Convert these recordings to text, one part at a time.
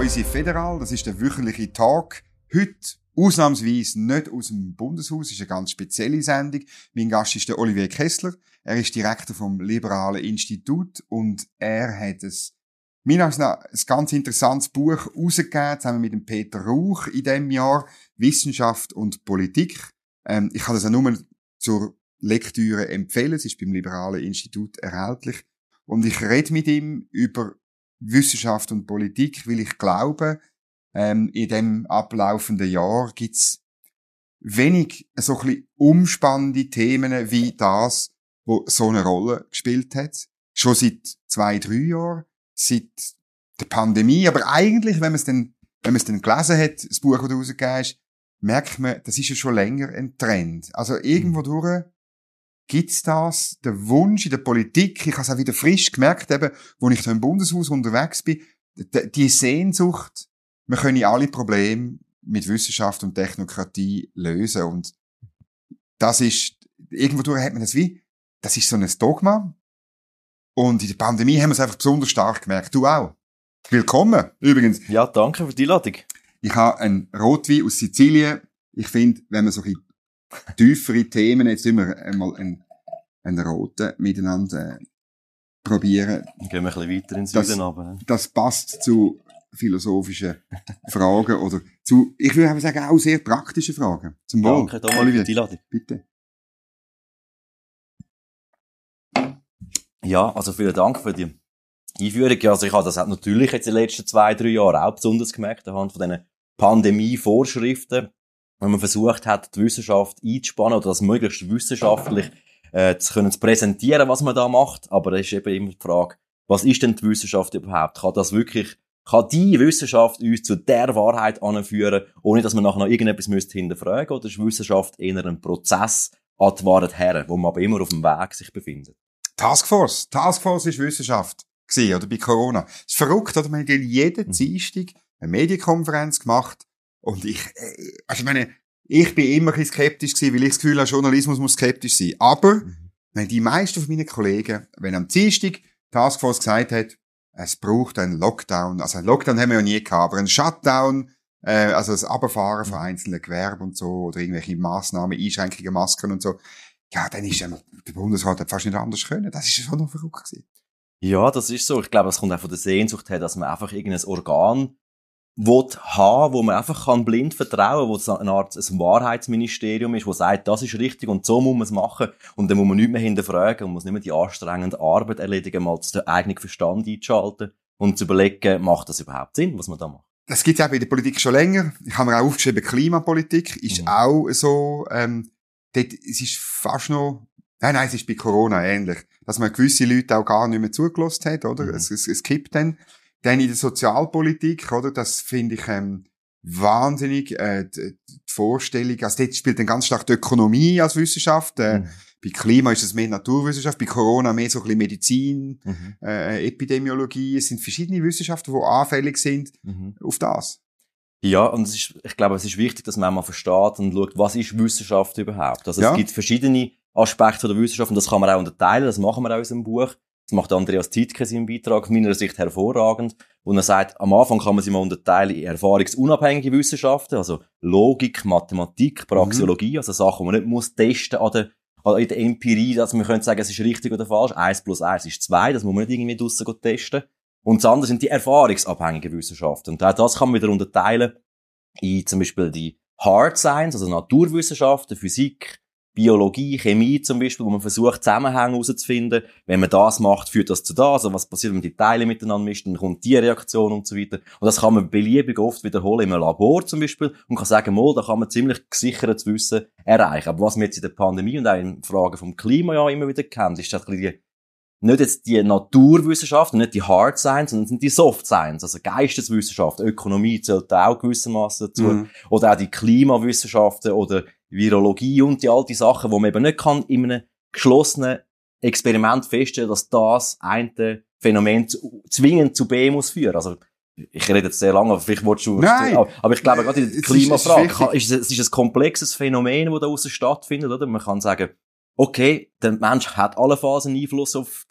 unsere Federal. Das ist der wöchentliche Tag. Heute ausnahmsweise nicht aus dem Bundeshaus. Das ist eine ganz spezielle Sendung. Mein Gast ist der Olivier Kessler. Er ist Direktor vom Liberalen Institut und er hat ein, mir ein ganz interessantes Buch herausgegeben, zusammen mit dem Peter Rauch in diesem Jahr. Wissenschaft und Politik. Ähm, ich kann das auch nur zur Lektüre empfehlen. Es ist beim Liberalen Institut erhältlich. Und ich rede mit ihm über Wissenschaft und Politik, weil ich glaube, ähm, in dem ablaufenden Jahr gibt's wenig so ein bisschen umspannende Themen wie das, wo so eine Rolle gespielt hat. Schon seit zwei, drei Jahren, seit der Pandemie. Aber eigentlich, wenn man es dann, wenn man es dann gelesen hat, das Buch, das du rausgegeben hast, merkt man, das ist ja schon länger ein Trend. Also irgendwo durch gibt's das, der Wunsch in der Politik, ich habe es auch wieder frisch gemerkt, eben, wo ich da im Bundeshaus unterwegs bin, die Sehnsucht, wir können alle Probleme mit Wissenschaft und Technokratie lösen und das ist, irgendwo hat man das wie, das ist so ein Dogma und in der Pandemie haben wir es einfach besonders stark gemerkt. Du auch. Willkommen, übrigens. Ja, danke für die Einladung. Ich habe einen Rotwein aus Sizilien. Ich finde, wenn man so ein tiefere Themen, jetzt immer einmal einen, einen roten miteinander äh, probieren. Gehen wir ein bisschen weiter ins Süden runter. Das passt zu philosophischen Fragen oder zu, ich würde sagen, auch sehr praktischen Fragen. Zum Wohl. Danke, Thomas, für die Einladung. Bitte. Ja, also vielen Dank für die Einführung. Also ich habe das natürlich jetzt in den letzten zwei, drei Jahren auch besonders gemerkt, anhand von diesen Pandemie-Vorschriften, wenn man versucht hat, die Wissenschaft einzuspannen oder das möglichst wissenschaftlich äh, zu können zu präsentieren, was man da macht. Aber es ist eben immer die Frage, was ist denn die Wissenschaft überhaupt? Kann das wirklich, kann die Wissenschaft uns zu der Wahrheit anführen, ohne dass man nachher noch irgendetwas müsste hinterfragen? Oder ist Wissenschaft eher ein Prozess an die Wahrheit her, wo man aber immer auf dem Weg sich befindet? Taskforce. Taskforce ist Wissenschaft. Gewesen, oder bei Corona. Es ist verrückt, oder? Man hat jeden mhm. Dienstag eine Medienkonferenz gemacht und ich, äh, also ich meine, ich bin immer ein skeptisch gewesen, weil ich das Gefühl habe, Journalismus muss skeptisch sein. Aber, mhm. wenn die meisten von meinen Kollegen, wenn am Dienstag Taskforce gesagt hat, es braucht einen Lockdown, also einen Lockdown haben wir ja nie gehabt, aber einen Shutdown, äh, also das Aberfahren von mhm. einzelnen Gewerben und so, oder irgendwelche Massnahmen, Einschränkungen, Masken und so, ja, dann ist ähm, der Bundesrat fast nicht anders können. Das ist schon noch verrückt gewesen. Ja, das ist so. Ich glaube, das kommt auch von der Sehnsucht her, dass man einfach irgendein Organ will haben, wo man einfach kann blind vertrauen, wo es eine Art ein Wahrheitsministerium ist, wo sagt, das ist richtig und so muss man es machen und dann muss man nicht mehr hinterfragen und muss nicht mehr die anstrengende Arbeit erledigen, mal den eigenen Verstand einzuschalten und zu überlegen, macht das überhaupt Sinn, was man da macht. Das gibt es auch in der Politik schon länger. Ich habe mir auch aufgeschrieben, Klimapolitik ist mhm. auch so, ähm, dort, es ist fast noch, nein, nein, es ist bei Corona ähnlich, dass man gewisse Leute auch gar nicht mehr zugelassen hat, oder? Mhm. Es, es, es kippt dann. Dann in der Sozialpolitik, oder? Das finde ich ähm, wahnsinnig. Äh, die, die Vorstellung, also dort spielt dann ganz stark die Ökonomie als Wissenschaft. Äh, mhm. Bei Klima ist es mehr Naturwissenschaft, bei Corona mehr so ein bisschen Medizin, mhm. äh, Epidemiologie. Es sind verschiedene Wissenschaften, die anfällig sind mhm. auf das. Ja, und es ist, ich glaube, es ist wichtig, dass man mal versteht und schaut, was ist Wissenschaft überhaupt? Also ja. es gibt verschiedene Aspekte der Wissenschaft und das kann man auch unterteilen, das machen wir auch in unserem Buch. Das macht Andreas Tietke seinen Beitrag aus meiner Sicht hervorragend. Und er sagt, am Anfang kann man sie mal unterteilen in erfahrungsunabhängige Wissenschaften, also Logik, Mathematik, Praxeologie, mhm. also Sachen, die man nicht muss testen an der, an der Empirie, dass man könnte sagen, es ist richtig oder falsch. Eins plus eins ist zwei, das muss man nicht irgendwie draussen testen. Und das andere sind die erfahrungsabhängigen Wissenschaften. Und auch das kann man wieder unterteilen in zum Beispiel die Hard Science, also Naturwissenschaften, Physik, Biologie, Chemie zum Beispiel, wo man versucht, Zusammenhänge herauszufinden. Wenn man das macht, führt das zu das. Also was passiert, wenn man die Teile miteinander mischt, dann kommt die Reaktion und so weiter. Und das kann man beliebig oft wiederholen im Labor zum Beispiel und kann sagen, mal, da kann man ziemlich gesichertes Wissen erreichen. Aber was wir jetzt in der Pandemie und auch in Fragen vom Klima ja immer wieder kennen, ist das die nicht jetzt die Naturwissenschaften, nicht die Hard Science, sondern sind die Soft Science, also Geisteswissenschaften, Ökonomie zählt auch gewissermaßen dazu, mhm. oder auch die Klimawissenschaften oder Virologie und die all die Sachen, wo man eben nicht kann in einem geschlossenen Experiment feststellen, dass das eine Phänomen zu, zwingend zu B muss führen. Also, ich rede jetzt sehr lange, aber vielleicht willst du... Nein! Aber ich glaube, gerade in der Klimafrage, ist, es ist ein komplexes Phänomen, das da außen stattfindet, oder? Man kann sagen, okay, der Mensch hat allenfalls einen Einfluss auf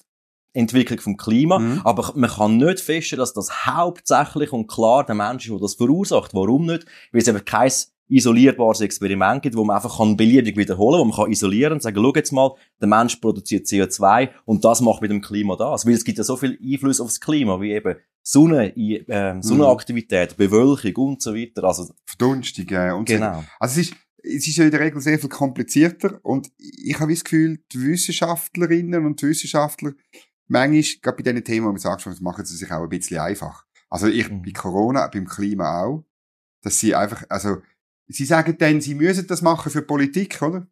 Entwicklung vom Klima. Mhm. Aber man kann nicht feststellen, dass das hauptsächlich und klar der Mensch ist, der das verursacht. Warum nicht? Weil es eben kein isolierbares Experiment gibt, wo man einfach kann beliebig wiederholen, wo man kann isolieren und sagen, schau jetzt mal, der Mensch produziert CO2 und das macht mit dem Klima das. Weil es gibt ja so viel Einfluss aufs Klima, wie eben Sonne, äh, Sonnenaktivität. Bewölkung und so weiter. Also, Verdunstung äh, und genau. so Also es ist, es ist ja in der Regel sehr viel komplizierter und ich habe das Gefühl, die Wissenschaftlerinnen und die Wissenschaftler, manchmal, gerade bei diesen Themen, wo man sagt, machen sie sich auch ein bisschen einfach. Also ich, mhm. bei Corona, beim Klima auch, dass sie einfach, also, sie sagen dann, sie müssen das machen für Politik, oder?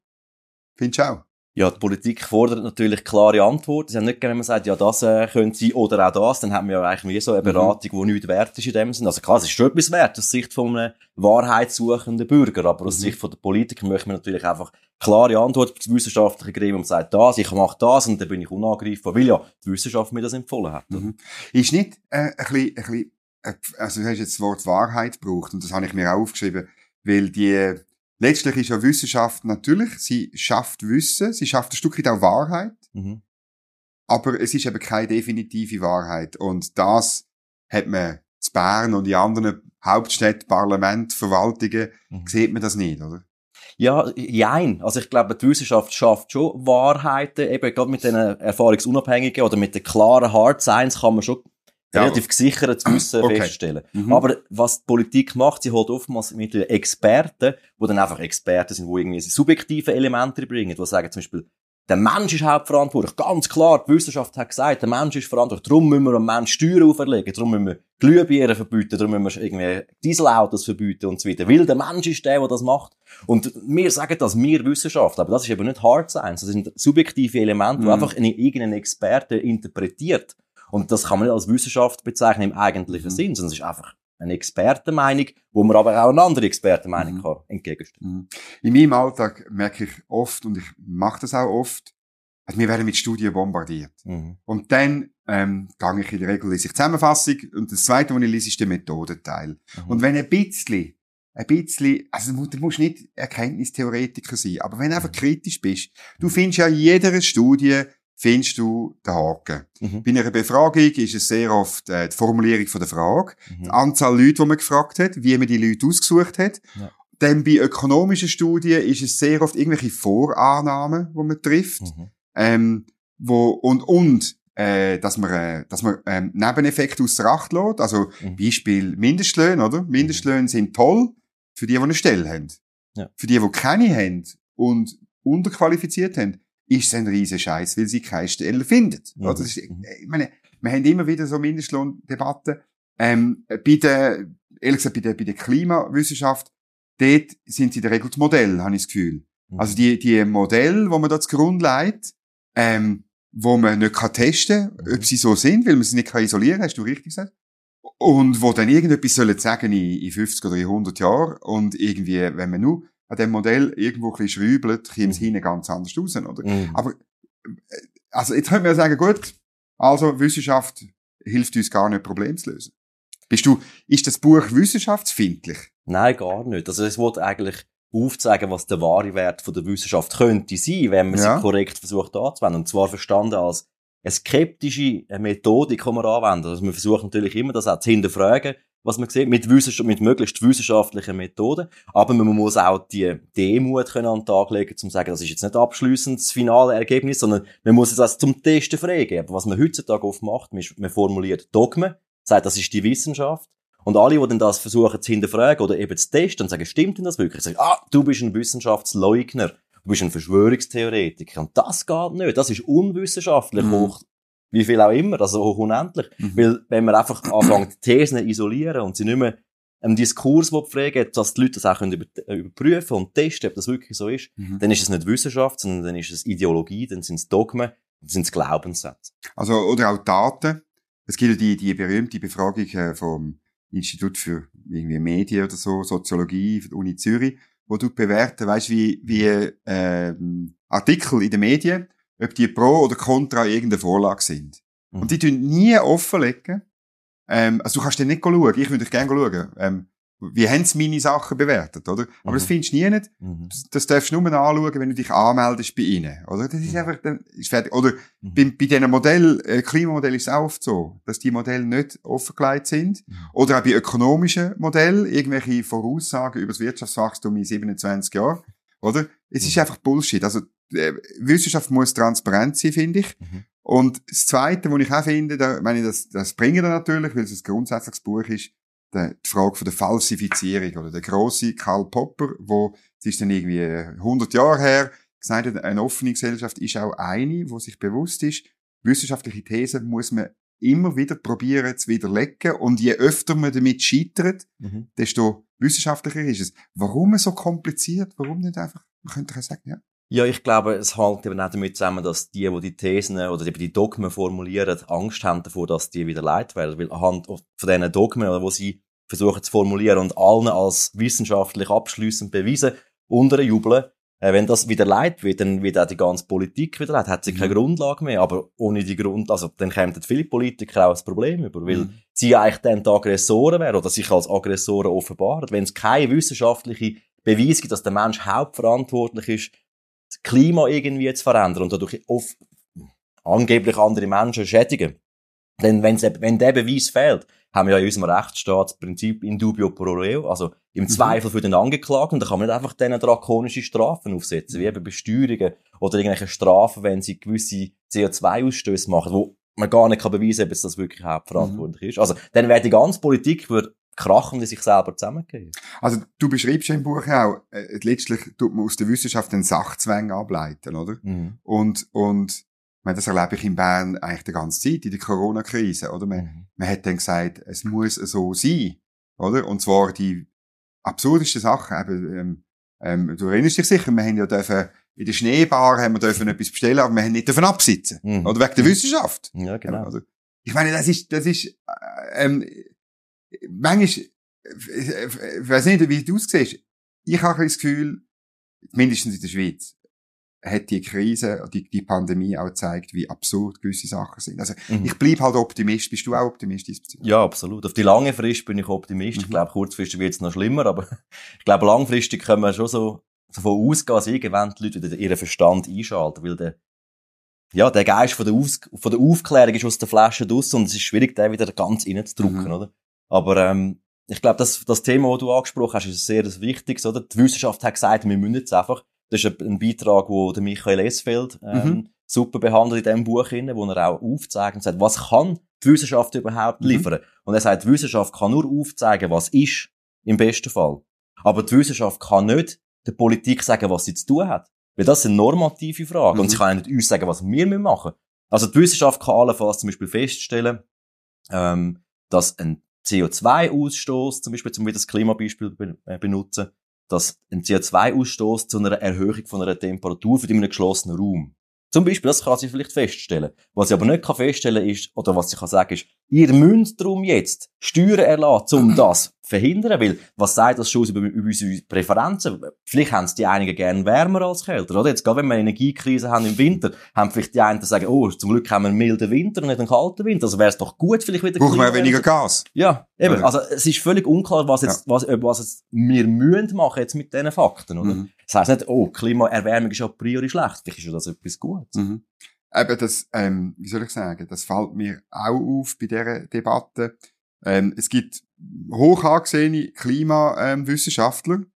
Findest du auch? ja, die Politik fordert natürlich klare Antworten. Ist ja nicht, wenn man sagt, ja, das äh, könnte sein oder auch das, dann haben wir ja eigentlich wie so eine mhm. Beratung, die nichts wert ist in dem Sinne. Also klar, es ist schon etwas wert aus Sicht von einem wahrheitssuchenden Bürger, aber aus mhm. Sicht von der Politiker möchte man natürlich einfach klare Antworten. Das wissenschaftliche Gremium sagt das, ich mache das und dann bin ich unangreifbar, weil ja die Wissenschaft mir das empfohlen hat. Mhm. Ist nicht äh, ein bisschen, ein bisschen, äh, also du hast jetzt das Wort Wahrheit gebraucht und das habe ich mir auch aufgeschrieben, weil die letztlich ist ja Wissenschaft natürlich, sie schafft Wissen, sie schafft ein Stück weit auch Wahrheit, mhm. aber es ist eben keine definitive Wahrheit und das hat man zu Bern und in anderen Hauptstädten, Parlament, Verwaltungen, mhm. sieht man das nicht, oder? Ja, jein. Also ich glaube, die Wissenschaft schafft schon Wahrheiten, eben gerade mit den erfahrungsunabhängigen oder mit den klaren Hard Science kann man schon ja. relativ gesichert zu Wissen okay. feststellen. Mhm. Aber was die Politik macht, sie holt oftmals mit Experten, die dann einfach Experten sind, die irgendwie subjektive Elemente bringen, die sagen zum Beispiel, der Mensch ist hauptverantwortlich. Ganz klar, die Wissenschaft hat gesagt, der Mensch ist verantwortlich. Darum müssen wir am Mensch Steuern auferlegen. Darum müssen wir Glühbirnen verbieten. Darum müssen wir irgendwie Dieselautos verbieten und so weiter. Weil der Mensch ist der, der das macht. Und wir sagen das, wir Wissenschaft. Aber das ist eben nicht Hard Science. Das sind subjektive Elemente, die mhm. einfach irgendein Experte interpretiert. Und das kann man nicht als Wissenschaft bezeichnen im eigentlichen mhm. Sinn, sondern es ist einfach eine Expertenmeinung, wo man aber auch eine andere Expertenmeinung mhm. kann entgegenstellen. Mhm. In meinem Alltag merke ich oft, und ich mache das auch oft, also wir werden mit Studien bombardiert. Mhm. Und dann ähm, gehe ich in der Regel lese ich Zusammenfassung und das Zweite, was ich lese, ist der Methodenteil. Mhm. Und wenn ein bisschen, ein bisschen, also du musst nicht Erkenntnistheoretiker sein, aber wenn du einfach mhm. kritisch bist, du findest ja in jeder Studie findest du den Haken. Mhm. Bei einer Befragung ist es sehr oft äh, die Formulierung von der Frage, mhm. die Anzahl Leute, die man gefragt hat, wie man die Leute ausgesucht hat. Ja. Dann bei ökonomischen Studien ist es sehr oft irgendwelche Vorannahmen, die man trifft, mhm. ähm, wo und und äh, dass man äh, dass man ähm, Nebeneffekte außer Acht lässt. Also mhm. Beispiel Mindestlöhne, oder? Mindestlöhne sind toll für die, die eine Stelle haben. Ja. Für die, die keine haben und unterqualifiziert haben, ist ein riesen Scheiß, weil sie keine Stelle findet. Mhm. Oder? Ist, mhm. ich meine, wir haben immer wieder so Mindestlohndebatten. Ähm, bei der, ehrlich gesagt, bei der, bei der Klimawissenschaft, dort sind sie in der Regel das Modell, habe ich das Gefühl. Mhm. Also die, die Modelle, wo man da zugrunde legt, ähm, wo man nicht kann testen kann, mhm. ob sie so sind, weil man sie nicht kann isolieren hast du richtig gesagt. Und wo dann irgendetwas sollen sagen in, in 50 oder 100 Jahren und irgendwie, wenn man nur an dem Modell irgendwo ein bisschen schwübelt, kommt es mhm. hinten ganz anders raus, oder? Mhm. Aber, äh, also jetzt können wir sagen, gut, also Wissenschaft hilft uns gar nicht, Probleme zu lösen. Bist du, ist das Buch wissenschaftsfindlich? Nein, gar nicht. Also es wird eigentlich aufzeigen, was der wahre Wert von der Wissenschaft könnte sein, wenn man ja. sie korrekt versucht anzuwenden. Und zwar verstanden als eine skeptische Methodik, die man anwenden. Also man versucht natürlich immer, das auch zu hinterfragen was man sieht, mit, Wissenschaft, mit möglichst wissenschaftlichen Methoden. Aber man muss auch die Demut können an den Tag legen, um zu sagen, das ist jetzt nicht abschließend das finale Ergebnis, sondern man muss es also zum Testen freigeben. Was man heutzutage oft macht, man formuliert Dogmen, sagt, das ist die Wissenschaft. Und alle, die dann das versuchen zu hinterfragen oder eben zu testen und sagen, stimmt denn das wirklich? Sagen, ah, du bist ein Wissenschaftsleugner. Du bist ein Verschwörungstheoretiker. Und das geht nicht. Das ist unwissenschaftlich mhm. hoch wie viel auch immer, also auch unendlich. Mhm. Weil, wenn man einfach anfängt, Thesen isolieren und sie nicht mehr einen Diskurs pflegen, dass die Leute das auch können überprüfen und testen, ob das wirklich so ist, mhm. dann ist es nicht Wissenschaft, sondern dann ist es Ideologie, dann sind es Dogmen, dann sind es Glaubenssätze. Also, oder auch Daten. Es gibt ja die, die berühmte Befragung äh, vom Institut für irgendwie Medien oder so, Soziologie von der Uni Zürich, wo du bewerten, weißt wie, wie äh, Artikel in den Medien ob die pro oder contra irgendeine Vorlage sind. Mhm. Und die tun nie offenlegen. Ähm, also du kannst dann nicht schauen. Ich würde gerne schauen. Ähm, wie haben sie meine Sachen bewertet, oder? Aber mhm. das findest du nie nicht. Mhm. Das, darfst du nur anschauen, wenn du dich anmeldest bei ihnen, oder? Das ist mhm. einfach, dann ist fertig. Oder mhm. bei, bei diesen Modell, äh, Klimamodell ist es auch oft so, dass die Modelle nicht offengelegt sind. Mhm. Oder auch bei ökonomischen Modellen, irgendwelche Voraussagen über das Wirtschaftswachstum in 27 Jahren, oder? Es ist mhm. einfach Bullshit. Also, Wissenschaft muss transparent sein, finde ich. Und das Zweite, was ich auch finde, da, meine ich, das, das bringen wir natürlich, weil es ein grundsätzliches Buch ist, die Frage von der Falsifizierung oder der große Karl Popper, wo es ist dann irgendwie 100 Jahre her gesagt hat, eine offene Gesellschaft ist auch eine, wo sich bewusst ist, wissenschaftliche Thesen muss man immer wieder probieren zu widerlegen und je öfter man damit scheitert, mhm. desto wissenschaftlicher ist es. Warum so kompliziert? Warum nicht einfach? Man könnte ja sagen, ja. Ja, ich glaube, es hängt eben auch damit zusammen, dass die, die die Thesen oder eben die Dogmen formulieren, Angst haben davor, dass die wieder leid werden. Weil anhand von diesen Dogmen, wo sie versuchen zu formulieren und allen als wissenschaftlich abschließend beweisen, unterjubeln, äh, wenn das wieder leid wird, dann wird auch die ganze Politik wieder leid, hat sie mhm. keine Grundlage mehr, aber ohne die Grund, also dann kämen viele Politiker auch ein Problem über, weil mhm. sie eigentlich dann die Aggressoren wären oder sich als Aggressoren offenbaren. Wenn es keine wissenschaftliche Beweis gibt, dass der Mensch hauptverantwortlich ist, das Klima irgendwie zu verändern und dadurch oft angeblich andere Menschen schädigen. Denn wenn's, wenn der Beweis fehlt, haben wir ja in unserem Rechtsstaat das Prinzip in dubio pro reo, also im mhm. Zweifel für den Angeklagten. Da kann man nicht einfach denen drakonische Strafen aufsetzen, wie eben Besteuerungen oder irgendwelche Strafen, wenn sie gewisse CO2-Ausstöße machen, wo man gar nicht kann beweisen kann, ob es das wirklich hauptverantwortlich mhm. ist. Also, dann wäre die ganze Politik würde krachen die sich selber zusammengehen. Also du beschreibst ja im Buch auch, äh, letztlich tut man aus der Wissenschaft den Sachzwang ableiten, oder? Mhm. Und, und meine, das erlebe ich in Bern eigentlich die ganze Zeit, in der Corona-Krise, oder? Man, mhm. man hat dann gesagt, es muss so sein, oder? Und zwar die absurdeste Sachen, eben, ähm, ähm, du erinnerst dich sicher, wir haben ja dürfen, in der Schneebar haben wir dürfen etwas bestellen, aber wir haben nicht dürfen absitzen. Mhm. Oder wegen der Wissenschaft. Ja, genau. Also, ich meine, das ist, das ist, äh, ähm, manchmal, ich weiß nicht, wie du es siehst. Ich habe das Gefühl, mindestens in der Schweiz, hat die Krise, die, die Pandemie auch gezeigt, wie absurd gewisse Sachen sind. Also, mhm. ich bleib halt Optimist. Bist du auch Optimist Ja, absolut. Auf die lange Frist bin ich Optimist. Mhm. Ich glaube, kurzfristig wird es noch schlimmer, aber ich glaube, langfristig können wir schon so davon ausgehen, dass irgendwann die Leute wieder ihren Verstand einschalten, weil der ja, der Geist von der, Aus von der Aufklärung ist aus der Flasche draus und es ist schwierig, den wieder ganz reinzudrücken, mhm. oder? Aber ähm, ich glaube, das, das Thema, das du angesprochen hast, ist sehr wichtig, oder? Die Wissenschaft hat gesagt, wir müssen jetzt einfach das ist ein Beitrag, wo der Michael Esfeld ähm, mhm. super behandelt in diesem Buch, wo er auch aufzeigt und sagt, was kann die Wissenschaft überhaupt mhm. liefern? Und er sagt, die Wissenschaft kann nur aufzeigen, was ist, im besten Fall. Aber die Wissenschaft kann nicht der Politik sagen, was sie zu tun hat. Weil das sind normative Fragen. Mhm. Und sie kann nicht uns sagen, was wir machen müssen. Also die Wissenschaft kann allenfalls zum Beispiel feststellen, ähm, dass ein CO2-Ausstoß, zum Beispiel, zum wieder das Klimabeispiel äh, benutzen, dass ein CO2-Ausstoß zu einer Erhöhung von einer Temperatur für in einem geschlossenen Raum. Zum Beispiel, das kann sie vielleicht feststellen. Was sie aber nicht feststellen kann ist, oder was sie kann sagen ist, ihr müsst darum jetzt Steuern erlassen, um das verhindern, weil was sagt das schon über, über unsere Präferenzen? Vielleicht haben es die einigen gerne wärmer als kälter, oder? Jetzt, gerade wenn wir eine Energiekrise haben im Winter, haben vielleicht die einen sagen, oh, zum Glück haben wir einen milden Winter und nicht einen kalten Winter, also wäre es doch gut, vielleicht wieder... Brauchen wir weniger Gas? Ja, eben, also es ist völlig unklar, was jetzt, ja. was, was jetzt wir müssen machen jetzt mit diesen Fakten, oder? Mhm. Das heisst nicht, oh, Klimaerwärmung ist a priori schlecht, vielleicht ist ja das etwas Gutes. Mhm. Eben das, ähm, wie soll ich sagen, das fällt mir auch auf bei dieser Debatte. Ähm, es gibt hoch angesehene Klimawissenschaftler ähm,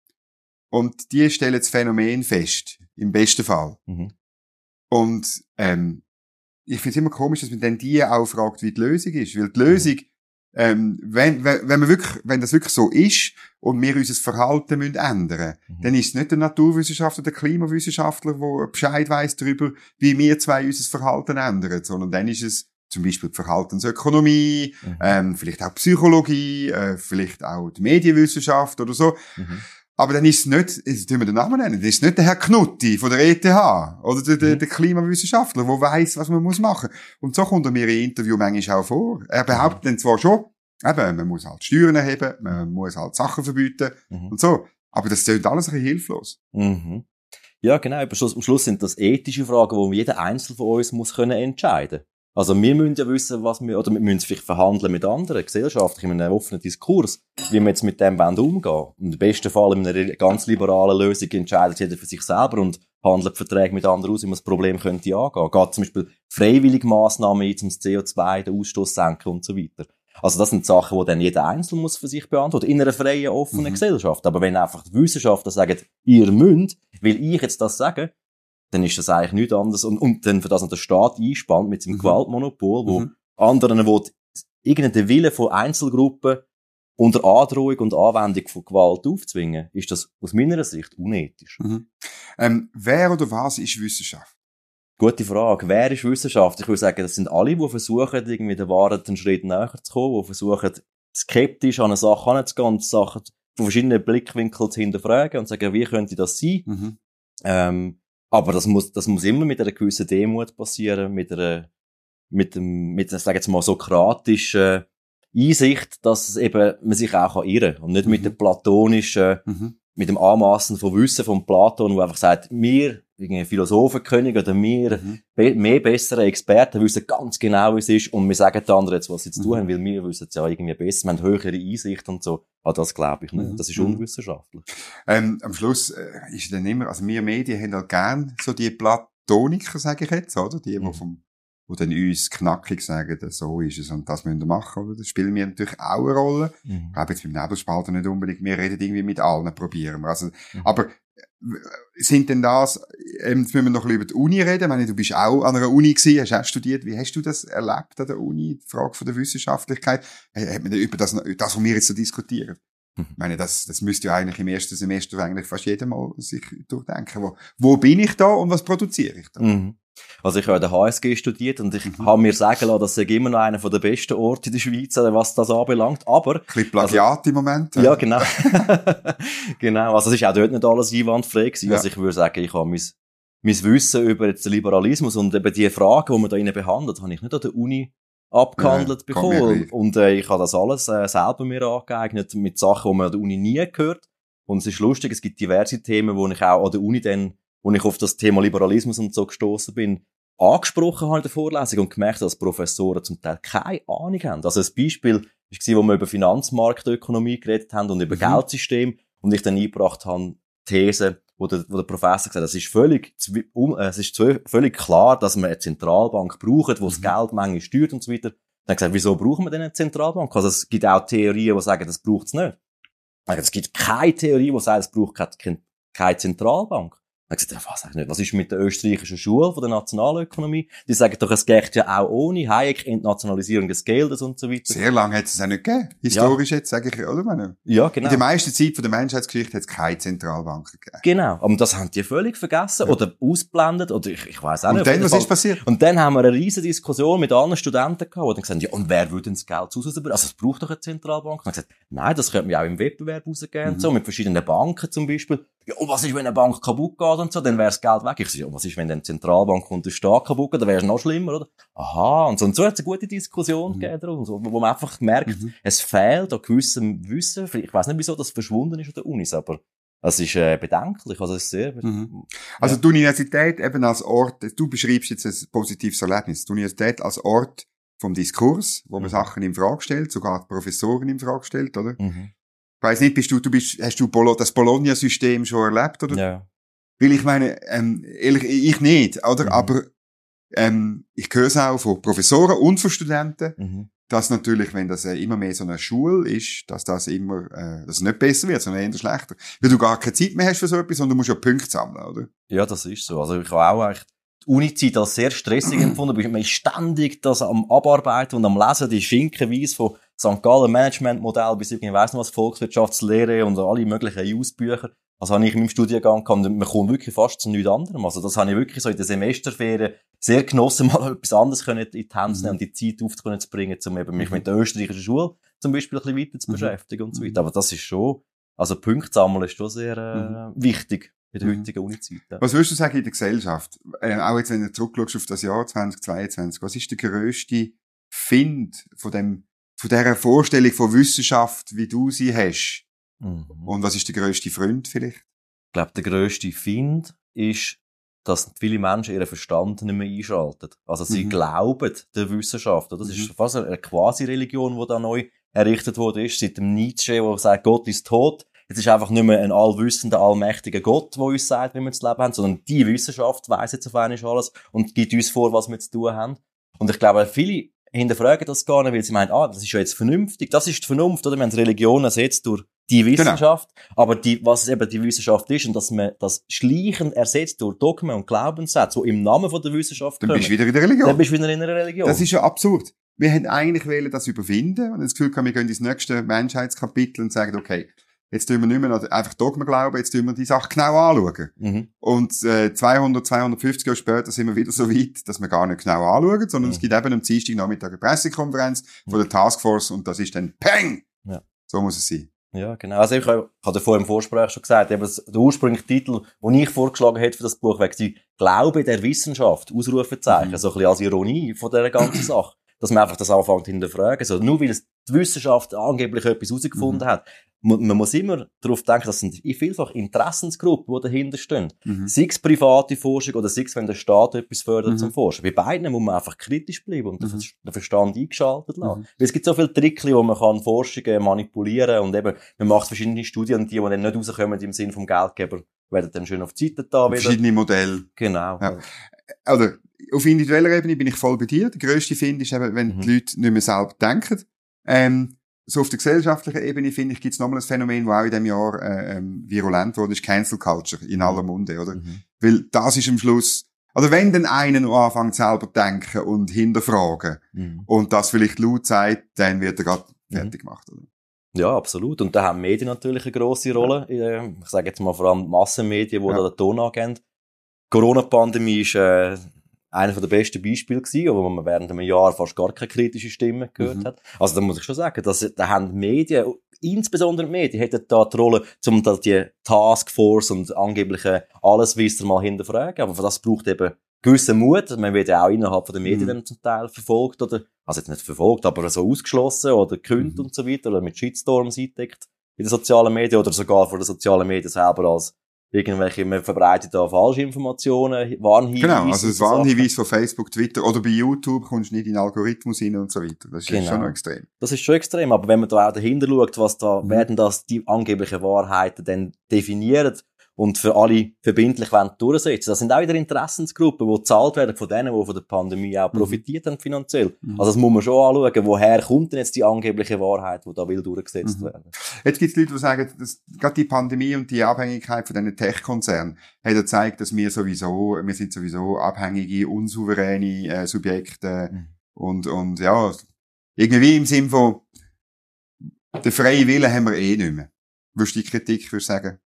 und die stellen das Phänomen fest, im besten Fall. Mhm. Und ähm, ich finde es immer komisch, dass man dann die auch fragt, wie die Lösung ist, weil die Lösung ähm, wenn, wenn, wenn, man wirklich, wenn das wirklich so ist und wir unser Verhalten müssen ändern mhm. dann ist es nicht der Naturwissenschaftler, der Klimawissenschaftler, der Bescheid weiß darüber, wie wir zwei unser Verhalten ändern, sondern dann ist es zum Beispiel die Verhaltensökonomie, mhm. ähm, vielleicht auch Psychologie, äh, vielleicht auch die Medienwissenschaft oder so. Mhm. Aber dann ist es nicht, jetzt tun wir den Namen nennen, das ist nicht der Herr Knutti von der ETH oder der, der, mhm. der Klimawissenschaftler, der weiß, was man muss machen. Und so kommt er mir im Interview manchmal auch vor. Er behauptet dann zwar schon, eben, man muss halt Steuern erheben, man muss halt Sachen verbieten mhm. und so. Aber das klingt alles ein bisschen hilflos. Mhm. Ja, genau. Am Schluss, am Schluss sind das ethische Fragen, die jeder Einzelne von uns muss können entscheiden Also wir müssen ja wissen, was wir, oder wir müssen vielleicht verhandeln mit anderen, gesellschaftlich, in einem offenen Diskurs, wie wir jetzt mit dem umgehen wollen. Im besten Fall in einer ganz liberalen Lösung entscheidet jeder für sich selber und handelt Verträge mit anderen aus, wie man das Problem könnte angehen. Geht zum Beispiel freiwillige Massnahmen ein, um das CO2, den Ausstoß senken und so weiter. Also das sind Sachen, die dann jeder Einzelne muss für sich beantworten, in einer freien, offenen mhm. Gesellschaft. Aber wenn einfach die Wissenschaftler sagen, ihr müsst, will ich jetzt das sagen, dann ist das eigentlich nichts anderes. Und, und dann für das noch der Staat einspannt mit seinem mhm. Gewaltmonopol, wo mhm. anderen wo irgendeinen Wille von Einzelgruppen unter Androhung und Anwendung von Gewalt aufzwingen, ist das aus meiner Sicht unethisch. Mhm. Ähm, wer oder was ist Wissenschaft? Gute Frage. Wer ist Wissenschaft? Ich würde sagen, das sind alle, die versuchen, irgendwie der Wahrheit einen Schritt näher zu kommen, die versuchen, skeptisch an eine Sache heranzugehen und Sachen von verschiedenen Blickwinkeln zu hinterfragen und zu sagen, wie könnte das sein? Mhm. Ähm, aber das muss, das muss immer mit einer gewissen Demut passieren, mit einer, mit dem, mit, sag jetzt mal, sokratischen Einsicht, dass es eben, man sich auch irren kann. Und nicht mhm. mit der platonischen, mhm. mit dem Anmaßen von Wissen von Platon, wo einfach sagt, wir, irgendwie Philosophenkönig oder wir, mhm. be mehr bessere Experten wissen ganz genau, wie es ist und wir sagen den anderen jetzt, was sie zu tun mhm. haben, weil wir wissen es ja irgendwie besser, wir haben höhere Einsicht und so. Aber das glaube ich nicht. Mhm. Das ist unwissenschaftlich. Ähm, am Schluss äh, ist dann immer, also wir Medien haben halt gern so die Platoniker, sage ich jetzt, oder? Die, die vom wo dann uns knackig sagen, so ist es und das müssen wir machen, oder? Das spielen wir natürlich auch eine Rolle. Mhm. Ich glaube jetzt beim Nebelspalter nicht unbedingt, wir reden irgendwie mit allen, probieren wir. Also, mhm. aber sind denn das, ähm, jetzt müssen wir noch ein bisschen über die Uni reden. Ich meine, du bist auch an einer Uni gewesen, hast auch studiert. Wie hast du das erlebt an der Uni? Die Frage von der Wissenschaftlichkeit. Hat man über das, das, was wir jetzt so diskutieren? Mhm. Ich meine, das, das müsste ja eigentlich im ersten Semester eigentlich fast jeder mal sich durchdenken. Wo, wo bin ich da und was produziere ich da? Mhm. Also ich habe an der HSG studiert und ich mhm. habe mir sagen lassen, das sei immer noch einer der besten Orte in der Schweiz, was das anbelangt. Aber... Ein bisschen Plagiat also, im Moment. Ja, genau. genau. Also es ist auch dort nicht alles einwandfrei gewesen. Ja. Also ich würde sagen, ich habe mein, mein Wissen über jetzt den Liberalismus und eben die Fragen, die man da innen behandelt, habe ich nicht an der Uni abgehandelt ja, bekommen. Und äh, ich habe das alles äh, selber mir angeeignet mit Sachen, die man an der Uni nie gehört. Und es ist lustig, es gibt diverse Themen, wo ich auch an der Uni dann wo ich auf das Thema Liberalismus und so gestoßen bin, angesprochen habe in der Vorlesung und gemerkt, dass Professoren zum Teil keine Ahnung haben. Also ein Beispiel war, wo wir über Finanzmarktökonomie geredet haben und über mhm. Geldsystem und ich dann eingebracht habe, These, wo der, wo der Professor gesagt hat, es ist völlig, äh, es ist völlig klar, dass man eine Zentralbank braucht, wo mhm. das Geldmenge steuert und so weiter. Dann gesagt, wieso brauchen wir denn eine Zentralbank? Also es gibt auch Theorien, die sagen, das braucht es nicht. Es gibt keine Theorie, die sagt, es braucht keine, keine Zentralbank. Dann gesagt, was, nicht, was ist mit der österreichischen Schule von der Nationalökonomie? Die sagen doch, es geht ja auch ohne Hayek Entnationalisierung des Geldes und so weiter. Sehr lange hat es auch nicht gegeben. Historisch ja. jetzt, sage ich, oder? Meine, ja, genau. In der meisten Zeit von der Menschheitsgeschichte hat es keine Zentralbank gegeben. Genau. Aber das haben die völlig vergessen ja. oder ausblendet oder ich, ich weiß auch nicht. Und dann, was Fall. ist passiert? Und dann haben wir eine riesige Diskussion mit allen Studenten gehabt, die dann gesagt ja, und wer würde das Geld zu Also es braucht doch eine Zentralbank. Und dann gesagt, nein, das könnte man auch im Wettbewerb rausgeben, mhm. so, mit verschiedenen Banken zum Beispiel. Ja, und was ist, wenn eine Bank kaputt geht und so, dann wäre das Geld weg. Ich sage, ja, was ist, wenn dann die Zentralbank und der Staat kaputt geht, dann wäre es noch schlimmer, oder? Aha, und so, und so hat es eine gute Diskussion mhm. gegeben, darum, so, wo man einfach merkt, mhm. es fehlt an gewissem Wissen. Ich weiß nicht, wieso das verschwunden ist an der Unis, aber es ist äh, bedenklich, also es ist sehr... Mhm. Also die Universität eben als Ort, du beschreibst jetzt ein positives Erlebnis, die Universität als Ort vom Diskurs, wo man mhm. Sachen in Frage stellt, sogar die Professoren in Frage stellt, oder? Mhm. Ich weiss nicht, bist du, du bist, hast du Bolo, das Bologna-System schon erlebt, oder? Ja. Weil ich meine, ähm, ehrlich, ich nicht, oder? Mhm. Aber ähm, ich höre es auch von Professoren und von Studenten, mhm. dass natürlich, wenn das äh, immer mehr so eine Schule ist, dass das immer, äh, dass es nicht besser wird, sondern eher schlechter. Weil du gar keine Zeit mehr hast für so etwas, sondern du musst ja Punkte sammeln, oder? Ja, das ist so. Also ich habe auch echt Uni-Zeit als sehr stressig empfunden. Man ist ständig das am Abarbeiten und am Lesen, die Schinkenweise von St. Gallen Management-Modell bis irgendwie, weiss noch was, Volkswirtschaftslehre und alle möglichen Ausbücher. Also habe ich in meinem Studiengang gehabt, man kommt wirklich fast zu nichts anderem. Also das habe ich wirklich so in der Semesterferien sehr genossen, mal etwas anderes können in die Hände nehmen und die Zeit aufzubringen, um eben mich mhm. mit der österreichischen Schule zum Beispiel ein bisschen weiter zu mhm. beschäftigen und so weiter. Aber das ist schon, also Punkte sammeln ist schon sehr äh, mhm. wichtig in der heutigen Uni-Zeit. Ja. Was würdest du sagen in der Gesellschaft? Äh, auch jetzt, wenn du zurückschaust auf das Jahr 2022, was ist der grösste Find von dem von dieser Vorstellung von Wissenschaft, wie du sie hast. Mhm. Und was ist der grösste Freund vielleicht? Ich glaube, der grösste Find ist dass viele Menschen ihren Verstand nicht mehr einschalten. Also sie mhm. glauben der Wissenschaft. Das mhm. ist fast eine Quasi-Religion, die da neu errichtet wurde, ist, seit dem Nietzsche, der sagt, Gott ist tot. Jetzt ist einfach nicht mehr ein allwissender, allmächtiger Gott, der uns sagt, wie wir zu leben haben, sondern die Wissenschaft weiss jetzt auf einmal alles und gibt uns vor, was wir zu tun haben. Und ich glaube, viele hinterfragen das gar nicht, weil sie meinen, ah, das ist ja jetzt vernünftig. Das ist die Vernunft, oder? Wir haben Religion ersetzt durch die genau. Wissenschaft. Genau. Aber die, was eben die Wissenschaft ist und dass man das schleichend ersetzt durch Dogmen und Glaubenssätze, die im Namen von der Wissenschaft Dann kommen. Dann bist du wieder in der Religion. Dann bist du wieder in einer Religion. Das ist ja absurd. Wir hätten eigentlich wollen das überwinden und das Gefühl haben, wir gehen ins nächste Menschheitskapitel und sagen, okay, Jetzt tun wir nicht mehr einfach Dogma glauben, jetzt tun wir die Sache genau anschauen. Mhm. Und äh, 200, 250 Jahre später sind wir wieder so weit, dass wir gar nicht genau anschauen, sondern mhm. es gibt eben am Dienstag Nachmittag eine Pressekonferenz mhm. von der Taskforce und das ist dann Peng! Ja. So muss es sein. Ja, genau. Also ich, hatte vorhin im Vorsprech schon gesagt, eben der ursprüngliche Titel, den ich vorgeschlagen hätte für das Buch, wäre Glaube der Wissenschaft, Ausrufezeichen, mhm. so ein bisschen als Ironie von dieser ganzen Sache dass man einfach das anfängt hinterfragen. So, nur weil es die Wissenschaft angeblich etwas herausgefunden mhm. hat. Man, man, muss immer darauf denken, das sind vielfach Interessensgruppen, die dahinter stehen. Mhm. Sei es private Forschung oder sei es, wenn der Staat etwas fördert mhm. zum Forschen. Bei beiden muss man einfach kritisch bleiben und mhm. den Verstand eingeschaltet lassen. Mhm. Weil es gibt so viele Tricks, wo man kann Forschungen manipulieren und eben, man macht verschiedene Studien die dann nicht rauskommen im Sinne vom Geldgeber, werden dann schön auf die Seite da wieder. Verschiedene Modelle. Genau. Ja. Also, auf individueller Ebene bin ich voll bei dir. Der grösste Finde ist eben, wenn mhm. die Leute nicht mehr selber denken. Ähm, so auf der gesellschaftlichen Ebene, finde ich, gibt es nochmal ein Phänomen, das auch in diesem Jahr äh, ähm, virulent wurde, ist Cancel Culture in aller Munde, oder? Mhm. Weil das ist am Schluss, oder wenn dann einer noch anfängt selber denken und hinterfragen mhm. und das vielleicht laut sagt, dann wird er gerade mhm. fertig gemacht, oder? Ja, absolut. Und da haben Medien natürlich eine grosse Rolle. Ja. Ich sage jetzt mal vor allem Massenmedien, die ja. da den Ton angeben. Corona-Pandemie ist äh, einer der besten Beispiele gewesen, wo man während einem Jahr fast gar keine kritischen Stimmen gehört mhm. hat. Also da muss ich schon sagen, dass, da haben die Medien, insbesondere die Medien, hätten da die Rolle, um da die Taskforce und angebliche Alleswisser mal hinterfragen. Aber für das braucht eben gewissen Mut. Man wird ja auch innerhalb der Medien mhm. zum Teil verfolgt oder, also jetzt nicht verfolgt, aber so ausgeschlossen oder gekündigt mhm. und so weiter oder mit Shitstorms eindeckt in den sozialen Medien oder sogar von den sozialen Medien selber als irgendwelche, man verbreitet da Falschinformationen, Warnhinweise. Genau, also das Warnhinweis von Facebook, Twitter oder bei YouTube kommst du nicht in den Algorithmus hin und so weiter. Das ist genau. schon extrem. Das ist schon extrem, aber wenn man da auch dahinter schaut, was da, mhm. werden das die angeblichen Wahrheiten denn definiert, und für alle verbindlich wollen durchsetzen. Das sind auch wieder Interessensgruppen, die gezahlt werden von denen, die von der Pandemie auch mhm. profitiert haben finanziell. Mhm. Also das muss man schon anschauen, woher kommt denn jetzt die angebliche Wahrheit, die da will durchgesetzt mhm. werden. Jetzt gibt es Leute, die sagen, dass gerade die Pandemie und die Abhängigkeit von diesen Tech-Konzernen hat ja gezeigt, dass wir sowieso, wir sind sowieso abhängige, unsouveräne äh, Subjekte mhm. und, und ja, irgendwie im Sinn von, den freien Willen haben wir eh nicht mehr. Würdest du die Kritik würdest sagen?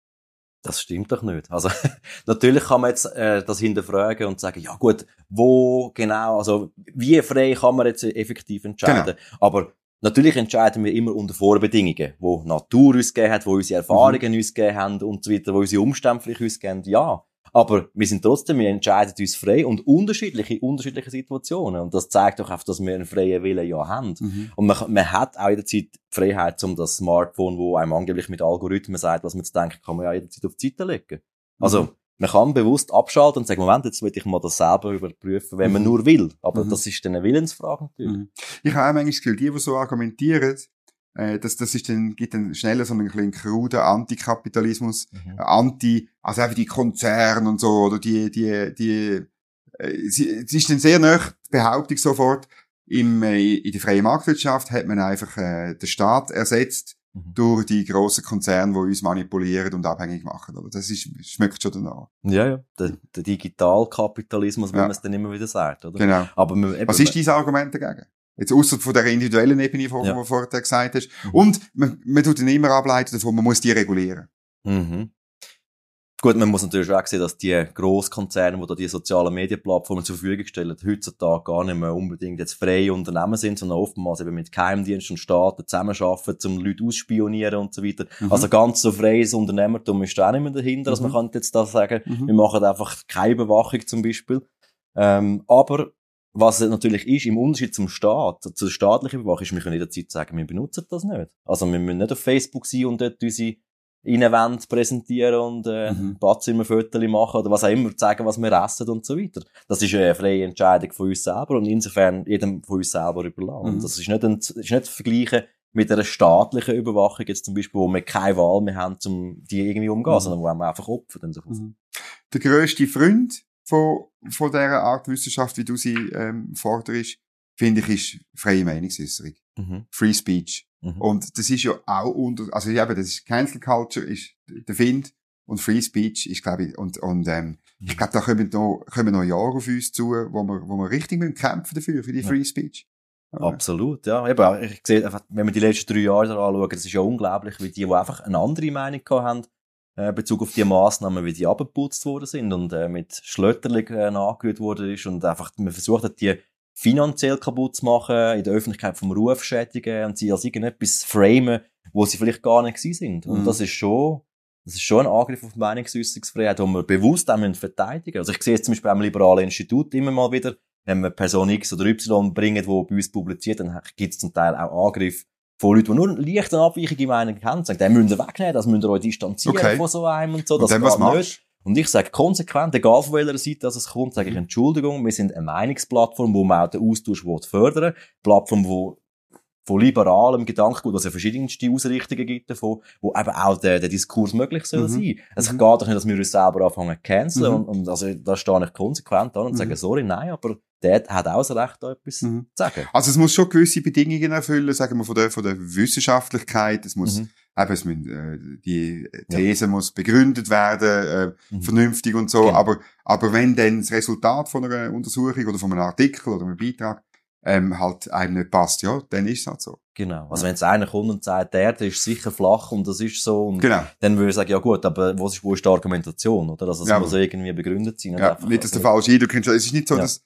Das stimmt doch nicht. Also natürlich kann man jetzt äh, das hinterfragen und sagen, ja gut, wo genau, also wie frei kann man jetzt effektiv entscheiden? Genau. Aber natürlich entscheiden wir immer unter Vorbedingungen, wo Natur uns gegeben hat, wo unsere Erfahrungen mhm. uns gegeben haben und so weiter, wo unsere Umstände vielleicht uns geben. Ja, aber wir sind trotzdem, wir entscheiden uns frei und unterschiedliche, unterschiedliche Situationen. Und das zeigt doch einfach, dass wir einen freien Willen ja haben. Mhm. Und man, man hat auch jederzeit die Freiheit, um das Smartphone, wo einem angeblich mit Algorithmen sagt, was man zu denken, kann man ja jederzeit auf die Seite legen. Also, mhm. man kann bewusst abschalten und sagen, Moment, jetzt will ich mal das selber überprüfen, wenn man mhm. nur will. Aber mhm. das ist dann eine Willensfrage natürlich. Ich habe auch manchmal das Gefühl, die, die so argumentieren, äh, das, das ist dann, gibt dann schneller so einen kleinen kruden Antikapitalismus, mhm. Äh, Anti, also einfach die Konzerne und so, oder die, die, die, äh, sie, es ist dann sehr nah die Behauptung sofort, im, äh, in der freien Marktwirtschaft hat man einfach äh, den Staat ersetzt mhm. durch die grossen Konzerne, die uns manipulieren und abhängig machen. Oder? Das ist, schmeckt schon danach. Ja, ja. Der, der Digitalkapitalismus, wie ja. man es dann immer wieder sagt. Oder? Genau. Aber man, eben, Was ist dein Argument dagegen? Jetzt außer von der individuellen Ebene, die ja. du vorher gesagt hast. Mhm. Und man, man tut dann immer ableiten davon, man muss die regulieren. Mhm. Gut, man muss natürlich auch sehen, dass die Grosskonzerne, die da die sozialen Medienplattformen zur Verfügung stellen, heutzutage gar nicht mehr unbedingt jetzt freie Unternehmen sind, sondern oftmals eben mit Geheimdiensten und Staaten zusammenarbeiten, um Leute ausspionieren und so weiter. Mhm. Also ganz so freies Unternehmertum ist da auch nicht mehr dahinter, mhm. dass man kann jetzt da sagen, mhm. wir machen einfach keine Überwachung zum Beispiel. Ähm, aber was natürlich ist, im Unterschied zum Staat, zur staatlichen Überwachung, ist, wir können jederzeit sagen, wir benutzen das nicht. Also wir müssen nicht auf Facebook sein und dort unsere ihnen präsentieren und äh, mhm. Badzimmerfotos machen oder was auch immer, zeigen, was wir essen und so weiter. Das ist eine freie Entscheidung von uns selber und insofern jedem von uns selber überlassen. Mhm. Das ist nicht, ein, ist nicht zu vergleichen mit einer staatlichen Überwachung jetzt zum Beispiel, wo wir keine Wahl mehr haben, um die irgendwie umzugehen, mhm. sondern wo wir einfach opfern. So. Mhm. Der grösste Freund von, von dieser Art Wissenschaft, wie du sie ähm, forderst, finde ich, ist freie Meinungsäußerung. Mhm. Free Speech. Mhm. Und das ist ja auch unter, also ja, das ist Cancel Culture ist der Find und Free Speech ist, glaube ich, und, und ähm, mhm. ich glaube, da kommen noch, kommen noch Jahre auf uns zu, wo wir, wo wir richtig müssen kämpfen dafür, für die Free Speech. Absolut, ja. Eben, ich sehe einfach, wenn wir die letzten drei Jahre anschauen, das ist ja unglaublich, wie die, die einfach eine andere Meinung haben, äh, Bezug auf die Massnahmen, wie die abgeputzt worden sind und äh, mit Schlötterling äh, nachgehört worden ist und einfach, man versucht hat, die finanziell kaputt zu machen, in der Öffentlichkeit vom Ruf schädigen und sie als irgendetwas framen, wo sie vielleicht gar nicht gewesen sind. Und mhm. das ist schon, das ist schon ein Angriff auf die Meinungsäußerungsfreiheit, den wir bewusst auch verteidigen Also ich sehe jetzt zum Beispiel am Liberalen Institut immer mal wieder, wenn wir Person X oder Y bringen, die bei uns publiziert, dann gibt es zum Teil auch Angriffe von Leuten, die nur leicht eine abweichende Meinung haben, sagen, den müsst ihr wegnehmen, das müsst ihr euch distanzieren okay. von so einem und so, das und dann, geht nicht. Und ich sage konsequent, egal von welcher Seite es kommt, sage ich Entschuldigung, wir sind eine Meinungsplattform, wo man auch den Austausch fördern will, Plattform, wo von liberalem Gedankengut, was ja verschiedenste Ausrichtungen gibt davon, wo eben auch der, der Diskurs möglich soll mhm. sein. Es mhm. geht doch nicht, dass wir uns selber anfangen zu canceln mhm. und, und, also da stehe ich konsequent an und sage, mhm. sorry, nein, aber der hat auch das Recht, da etwas mhm. zu sagen. Also es muss schon gewisse Bedingungen erfüllen, sagen wir, von der, von der Wissenschaftlichkeit. Es muss, mhm. eben, es müssen, äh, die These ja. muss begründet werden, äh, mhm. vernünftig und so. Genau. Aber, aber wenn dann das Resultat von einer Untersuchung oder von einem Artikel oder einem Beitrag ähm, halt einem nicht passt, ja, dann ist es halt so. Genau. Also wenn jetzt einer kommt und sagt, der Erde ist sicher flach und das ist so, und genau. dann würde ich sagen, ja gut, aber wo ist, wo ist die Argumentation, oder? Also es ja, muss irgendwie begründet sein. Ja, nicht, dass der falsche Eindruck Es ist nicht so, ja. dass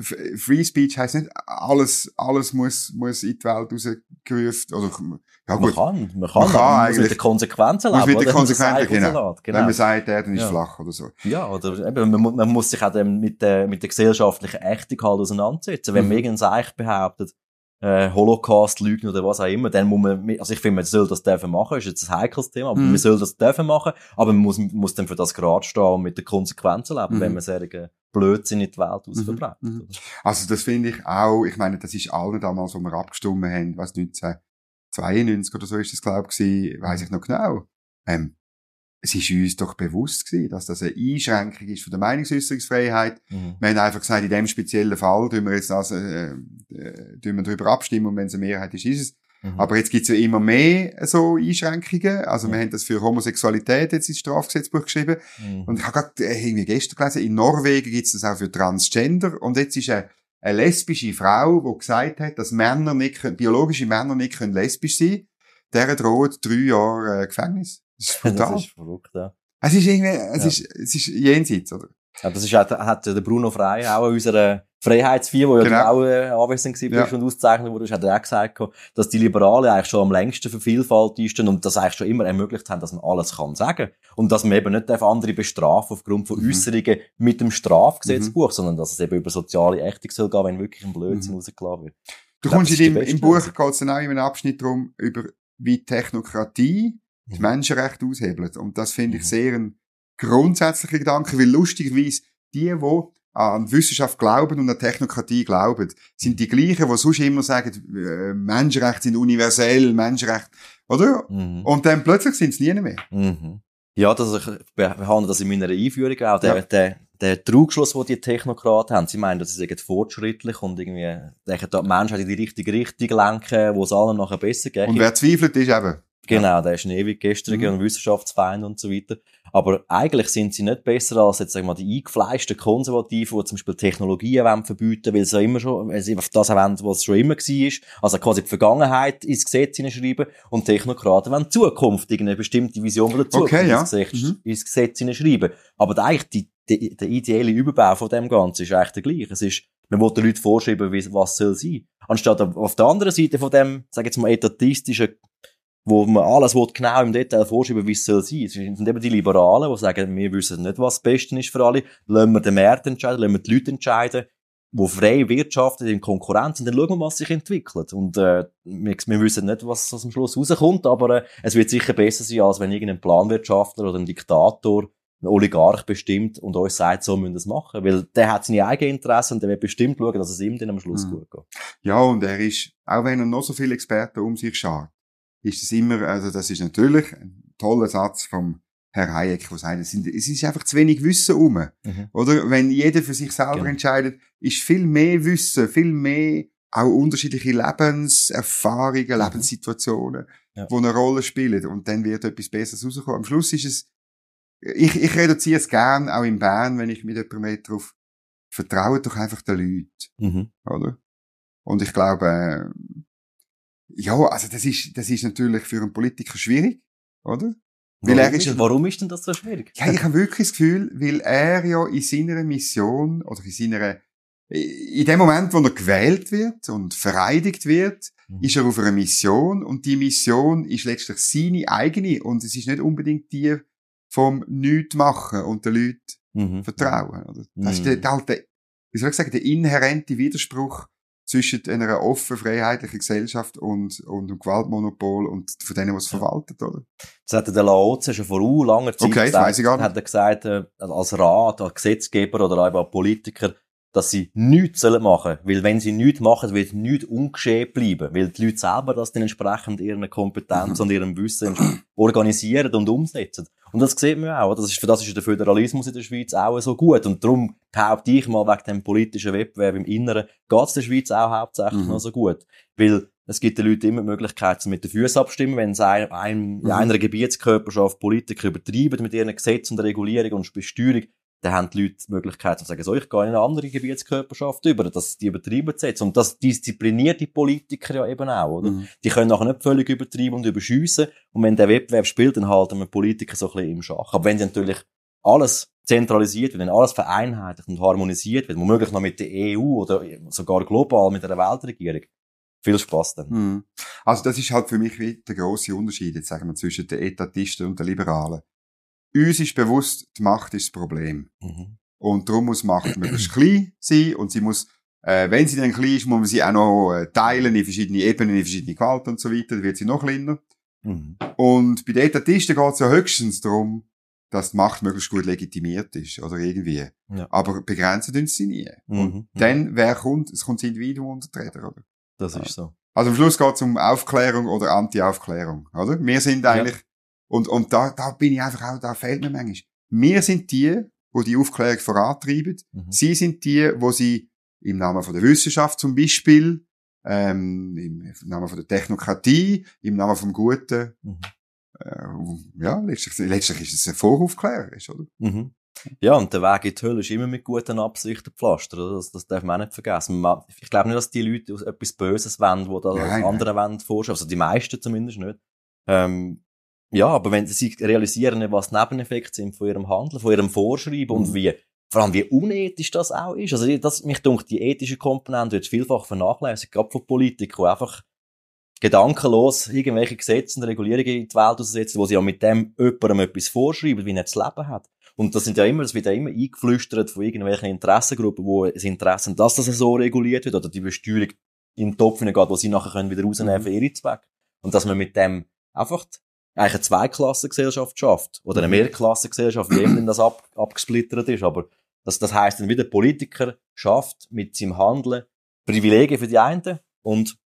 Free Speech heisst nicht, alles, alles muss, muss in die Welt rausgerufen, oder, ja gut. Man kann, man kann, man kann eigentlich. mit den Konsequenzen leben. Mit den Konsequenzen, genau. genau. Wenn man sagt, der ist ja. flach oder so. Ja, oder eben, man, man muss sich auch mit der, mit der gesellschaftlichen Ächtung halt auseinandersetzen. Wenn mhm. man irgendein Seich behauptet, äh, Holocaust lügen oder was auch immer, dann muss man, also ich finde, man soll das dürfen machen, ist jetzt ein heikles Thema, aber mhm. man soll das dürfen machen, aber man muss, muss dann für das gerade stehen und mit den Konsequenzen leben, mhm. wenn man solche Blödsinn in die Welt ausverbreitet. Mhm. mhm. Also das finde ich auch, ich meine, das ist allen damals, wo wir abgestimmt haben, was 1992 oder so ist das, glaube ich, weiss ich noch genau. Ähm, es ist uns doch bewusst gewesen, dass das eine Einschränkung ist von der Meinungsäußerungsfreiheit. Mhm. Wir haben einfach gesagt, in dem speziellen Fall tun wir jetzt das, äh, äh, tun wir darüber abstimmen und wenn es eine Mehrheit ist, ist es. Mhm. Aber jetzt gibt's ja immer mehr so Einschränkungen. Also ja. wir haben das für Homosexualität jetzt ins Strafgesetzbuch geschrieben. Mhm. Und ich habe gerade äh, irgendwie gestern gelesen, in Norwegen gibt's das auch für Transgender. Und jetzt ist eine, eine lesbische Frau, die gesagt hat, dass Männer nicht können, biologische Männer nicht können lesbisch sein. Der droht drei Jahre äh, Gefängnis. Das ist brutal. das ist verrückt, ja. Es ist irgendwie, es ja. ist, es ist jenseits, oder? Ja, das ist, hat, hat der Bruno Frey auch in unserer Freiheitsvier, wo genau. ja auch äh, anwesend war ja. und ausgezeichnet wurde, hat er auch gesagt, dass die Liberalen eigentlich schon am längsten für Vielfalt einstehen und das eigentlich schon immer ermöglicht haben, dass man alles kann sagen. Und dass man eben nicht andere bestrafen aufgrund von mhm. Äußerungen mit dem Strafgesetzbuch, mhm. sondern dass es eben über soziale Ächtung soll gehen, wenn wirklich ein Blödsinn mhm. rausgelassen wird. Du glaub, kommst in dem, im Buch geht es dann auch in einem Abschnitt darum, über wie Technokratie das mhm. Menschenrecht aushebelt. Und das finde ich mhm. sehr ein grundsätzlicher Gedanke, weil lustigerweise die, die an Wissenschaft glauben und an Technokratie glauben, sind die gleichen, die sonst immer sagen, äh, Menschenrechte sind universell, Menschenrechte, oder? Mhm. Und dann plötzlich sind es nie mehr. Mhm. Ja, das, ich behandle das in meiner Einführung auch. Der, ja. der, der Trugschluss, den die Technokraten haben, sie meinen, dass sie fortschrittlich und irgendwie denken, die Menschen in die richtige Richtung lenken, wo es allen nachher besser geht. Und wer zweifelt, ist eben Genau, der ist ein ewig gestriger mhm. und Wissenschaftsfeind und so weiter. Aber eigentlich sind sie nicht besser als jetzt, sagen wir mal, die eingefleischten Konservativen, die zum Beispiel Technologien wollen verbieten, weil sie ja immer schon, weil sie auf das wollen, was es schon immer war. Also quasi die Vergangenheit ins Gesetz hineinschreiben und Technokraten wollen zukünftig eine bestimmte Vision von der Zukunft okay, ja. ins, Gesetz, mhm. ins Gesetz hineinschreiben. Aber eigentlich die, die, der ideelle Überbau von dem Ganzen ist eigentlich der gleiche. Es ist, man will den Leuten vorschreiben, was soll sein. Anstatt auf der anderen Seite von dem, sag jetzt mal, etatistischen wo man alles will, genau im Detail vorschreiben, wie es soll sein. Es sind eben die Liberalen, die sagen, wir wissen nicht, was das Beste ist für alle. Lassen wir den Markt entscheiden, lassen wir die Leute entscheiden. wo frei wirtschaften, in Konkurrenz, und dann schauen wir, was sich entwickelt. Und äh, wir, wir wissen nicht, was, was am Schluss rauskommt, aber äh, es wird sicher besser sein, als wenn irgendein Planwirtschaftler oder ein Diktator ein Oligarch bestimmt und uns sagt, so müssen wir es machen. Weil der hat seine eigenen Interessen und der wird bestimmt schauen, dass es ihm dann am Schluss mhm. gut geht. Ja, und er ist, auch wenn er noch so viele Experten um sich schaut, ist es immer, also das ist natürlich ein toller Satz vom Herr Hayek, der sagt, es, ist einfach zu wenig Wissen um. Mhm. Oder? Wenn jeder für sich selber genau. entscheidet, ist viel mehr Wissen, viel mehr auch unterschiedliche Lebenserfahrungen, mhm. Lebenssituationen, ja. die eine Rolle spielen. Und dann wird etwas Besseres rauskommen. Am Schluss ist es, ich, ich reduziere es gern, auch in Bern, wenn ich mit jemandem darauf vertraue doch einfach den Leuten. Mhm. Oder? Und ich glaube, äh, ja, also das ist, das ist natürlich für einen Politiker schwierig, oder? Weil warum, er ist, warum ist denn das so schwierig? Ja, ich habe wirklich das Gefühl, weil er ja in seiner Mission oder in seiner in dem Moment, wo er gewählt wird und vereidigt wird, mhm. ist er auf einer Mission und die Mission ist letztlich seine eigene und es ist nicht unbedingt die vom Nichts machen und den Leuten mhm. vertrauen. Oder? Das ist mhm. der, der, wie soll ich sagen, der inhärente Widerspruch zwischen einer offen, freiheitlichen Gesellschaft und, und einem Gewaltmonopol und von denen, was ja. verwaltet, oder? Das hat der Laoze schon vor uh, langer Zeit okay, gesagt. Ich gar nicht. Hat er gesagt, äh, als Rat, als Gesetzgeber oder auch als Politiker, dass sie nichts sollen machen. Weil wenn sie nichts machen, wird nichts ungeschehen bleiben. Weil die Leute selber das dann entsprechend ihrer Kompetenz mhm. und ihrem Wissen organisieren und umsetzen. Und das sieht man auch. Das ist, für das ist der Föderalismus in der Schweiz auch so gut. Und darum behaupte ich mal, wegen dem politischen Wettbewerb im Inneren, geht es der Schweiz auch hauptsächlich mhm. noch so gut. Weil es gibt den Leuten immer die Möglichkeit, mit den Füßen abstimmen, wenn es ein, ein, mhm. in einer Gebietskörperschaft Politiker übertreiben mit ihren Gesetzen und Regulierung und Besteuerung, dann haben die Leute die Möglichkeit zu sagen, so, ich gehe in eine andere Gebietskörperschaft über, dass die übertreiben jetzt. Und das diszipliniert die Politiker ja eben auch, oder? Mhm. Die können nachher nicht völlig übertreiben und überschiessen. Und wenn der Wettbewerb spielt, dann halten wir Politiker so ein bisschen im Schach. Aber wenn sie natürlich alles zentralisiert wird, wenn alles vereinheitlicht und harmonisiert wird, womöglich noch mit der EU oder sogar global mit der Weltregierung, viel Spaß dann. Mhm. Also das ist halt für mich der grosse Unterschied, jetzt sagen wir, zwischen den Etatisten und den Liberalen uns ist bewusst, die Macht ist das Problem. Mhm. Und darum muss Macht möglichst klein sein und sie muss, äh, wenn sie dann klein ist, muss man sie auch noch äh, teilen in verschiedene Ebenen, in verschiedene Gewalten und so weiter, dann wird sie noch kleiner. Mhm. Und bei den Etatisten geht es ja höchstens darum, dass die Macht möglichst gut legitimiert ist, oder irgendwie. Ja. Aber begrenzen tun sie nie. Mhm. Und mhm. dann, wer kommt? Es kommt das Individuum unter die Räder, oder? Das ja. ist so. Also am Schluss geht es um Aufklärung oder Anti-Aufklärung, oder? Wir sind eigentlich ja. Und, und da, da bin ich einfach auch, da fehlt mir manchmal. Wir sind die, wo die Aufklärung vorantreiben. Mhm. Sie sind die, wo sie im Namen von der Wissenschaft zum Beispiel, ähm, im Namen von der Technokratie, im Namen vom Guten, mhm. äh, ja, letztlich, letztlich ist es ein Voraufklärer, oder? Mhm. Ja, und der Weg in die Hölle ist immer mit guten Absichten gepflastert. Das, das darf man auch nicht vergessen. Ich glaube nicht, dass die Leute etwas Böses wollen, wo da nein, andere wollen vorstellen. Also die meisten zumindest nicht. Ähm, ja, aber wenn sie realisieren, was Nebeneffekte sind von ihrem Handeln, von ihrem Vorschreiben mhm. und wie, vor allem wie unethisch das auch ist. Also, das, mich denkt, die ethische Komponente wird vielfach vernachlässigt, gerade von Politikern, die einfach gedankenlos irgendwelche Gesetze und Regulierungen in die Welt aussetzen, wo sie ja mit dem jemandem etwas vorschreiben, wie er das Leben hat. Und das sind ja immer, das wird ja immer eingeflüstert von irgendwelchen Interessengruppen, wo es Interesse dass das so reguliert wird, oder die Besteuerung in den Topf geht, wo sie nachher können wieder rausnehmen mhm. für ihre Zwecke. Und dass man mit dem einfach eigentlich eine Zweiklassengesellschaft schafft. Oder eine mhm. Mehrklassengesellschaft, wie eben das ab, abgesplittert ist. Aber das, das heisst dann wieder, Politiker schafft mit seinem Handeln Privilegien für die einen und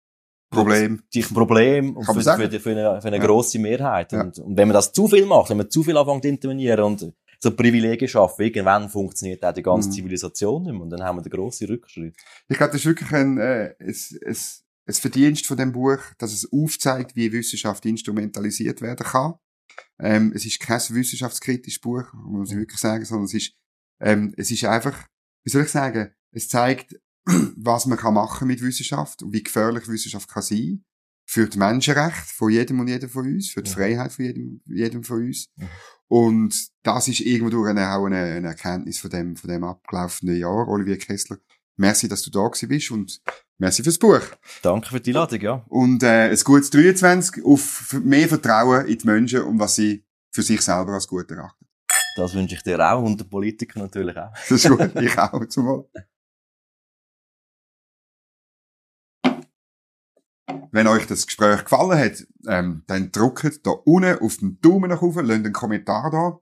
Problem. Die Problem für, für, für, für, eine, für eine ja. grosse Mehrheit. Ja. Und, und wenn man das zu viel macht, wenn man zu viel anfängt zu intervenieren und so Privilegien schafft, irgendwann funktioniert auch die ganze mhm. Zivilisation nicht mehr. Und dann haben wir den grossen Rückschritt. Ich glaube, das ist wirklich ein, äh, es, es, ein Verdienst von dem Buch, dass es aufzeigt, wie Wissenschaft instrumentalisiert werden kann. Ähm, es ist kein wissenschaftskritisches Buch, muss ich wirklich sagen, sondern es ist, ähm, es ist einfach, wie soll ich sagen, es zeigt, was man kann machen mit Wissenschaft und wie gefährlich Wissenschaft kann sein. Für die Menschenrechte von jedem und jedem von uns, für die ja. Freiheit von jedem, jedem von uns. Ja. Und das ist irgendwo eine, auch eine, eine Erkenntnis von dem, von dem abgelaufenen Jahr. Olivier Kessler, merci, dass du da gewesen bist und Merci fürs Buch. Danke für die Einladung, ja. Und äh, ein gutes 23 auf mehr Vertrauen in die Menschen und was sie für sich selber als gut erachten. Das wünsche ich dir auch und den Politikern natürlich auch. Das ist gut, ich auch. Zumal. Wenn euch das Gespräch gefallen hat, ähm, dann drückt da unten auf den Daumen nach oben, lasst einen Kommentar da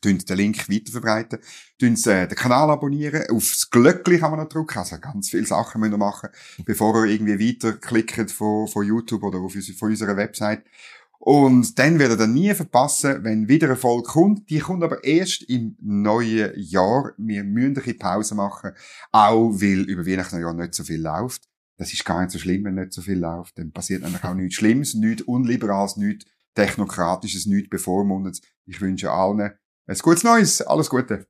tun den Link weiterverbreiten, tun äh, den Kanal abonnieren, aufs Glöckchen kann man noch drücken, also ganz viele Sachen müsst ihr machen, bevor ihr irgendwie weiterklickt von, von YouTube oder auf, von unserer Website. Und dann werdet ihr nie verpassen, wenn wieder eine Folge kommt. Die kommt aber erst im neuen Jahr. Wir müssen eine Pause machen, auch weil über Weihnachten ja nicht so viel läuft. Das ist gar nicht so schlimm, wenn nicht so viel läuft. Dann passiert nämlich auch nichts Schlimmes, nichts Unliberales, nichts Technokratisches, nichts Bevormundetes. Ich wünsche allen ein gutes Neues. Alles Gute.